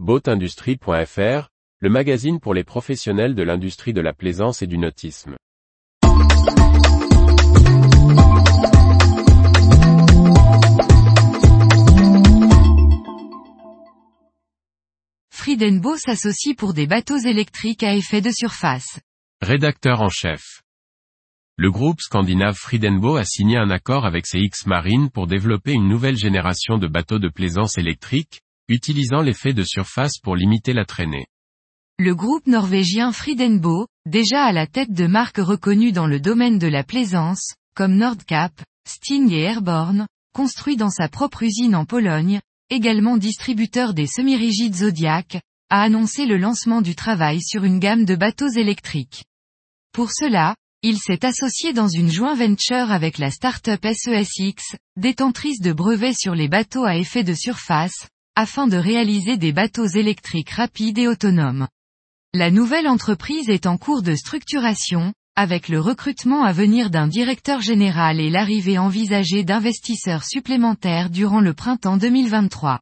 Boatindustrie.fr, le magazine pour les professionnels de l'industrie de la plaisance et du nautisme. Friedenbo s'associe pour des bateaux électriques à effet de surface. Rédacteur en chef. Le groupe scandinave Friedenbo a signé un accord avec CX Marine pour développer une nouvelle génération de bateaux de plaisance électriques, utilisant l'effet de surface pour limiter la traînée. Le groupe norvégien Friedenbo, déjà à la tête de marques reconnues dans le domaine de la plaisance, comme Nordcap, Sting et Airborne, construit dans sa propre usine en Pologne, également distributeur des semi-rigides Zodiac, a annoncé le lancement du travail sur une gamme de bateaux électriques. Pour cela, il s'est associé dans une joint venture avec la start-up SESX, détentrice de brevets sur les bateaux à effet de surface, afin de réaliser des bateaux électriques rapides et autonomes. La nouvelle entreprise est en cours de structuration, avec le recrutement à venir d'un directeur général et l'arrivée envisagée d'investisseurs supplémentaires durant le printemps 2023.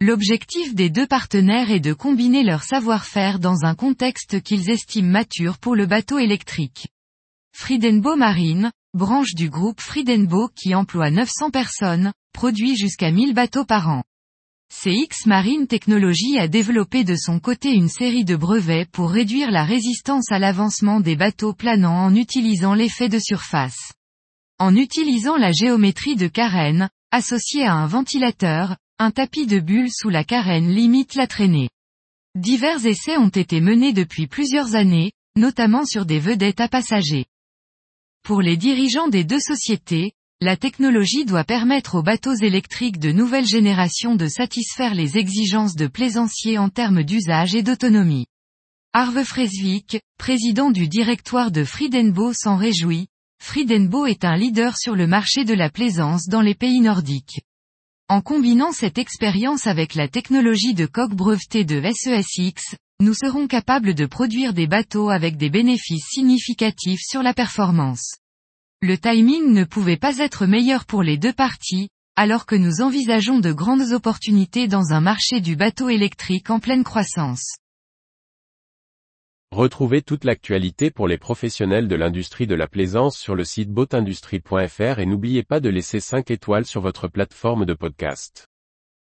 L'objectif des deux partenaires est de combiner leur savoir-faire dans un contexte qu'ils estiment mature pour le bateau électrique. Friedenbo Marine, branche du groupe Friedenbo qui emploie 900 personnes, produit jusqu'à 1000 bateaux par an. CX Marine Technology a développé de son côté une série de brevets pour réduire la résistance à l'avancement des bateaux planants en utilisant l'effet de surface. En utilisant la géométrie de carène, associée à un ventilateur, un tapis de bulles sous la carène limite la traînée. Divers essais ont été menés depuis plusieurs années, notamment sur des vedettes à passagers. Pour les dirigeants des deux sociétés, la technologie doit permettre aux bateaux électriques de nouvelle génération de satisfaire les exigences de plaisanciers en termes d'usage et d'autonomie. Arve Fresvik, président du directoire de Friedenbo s'en réjouit. Friedenbo est un leader sur le marché de la plaisance dans les pays nordiques. En combinant cette expérience avec la technologie de coque brevetée de SESX, nous serons capables de produire des bateaux avec des bénéfices significatifs sur la performance. Le timing ne pouvait pas être meilleur pour les deux parties, alors que nous envisageons de grandes opportunités dans un marché du bateau électrique en pleine croissance. Retrouvez toute l'actualité pour les professionnels de l'industrie de la plaisance sur le site boatindustrie.fr et n'oubliez pas de laisser 5 étoiles sur votre plateforme de podcast.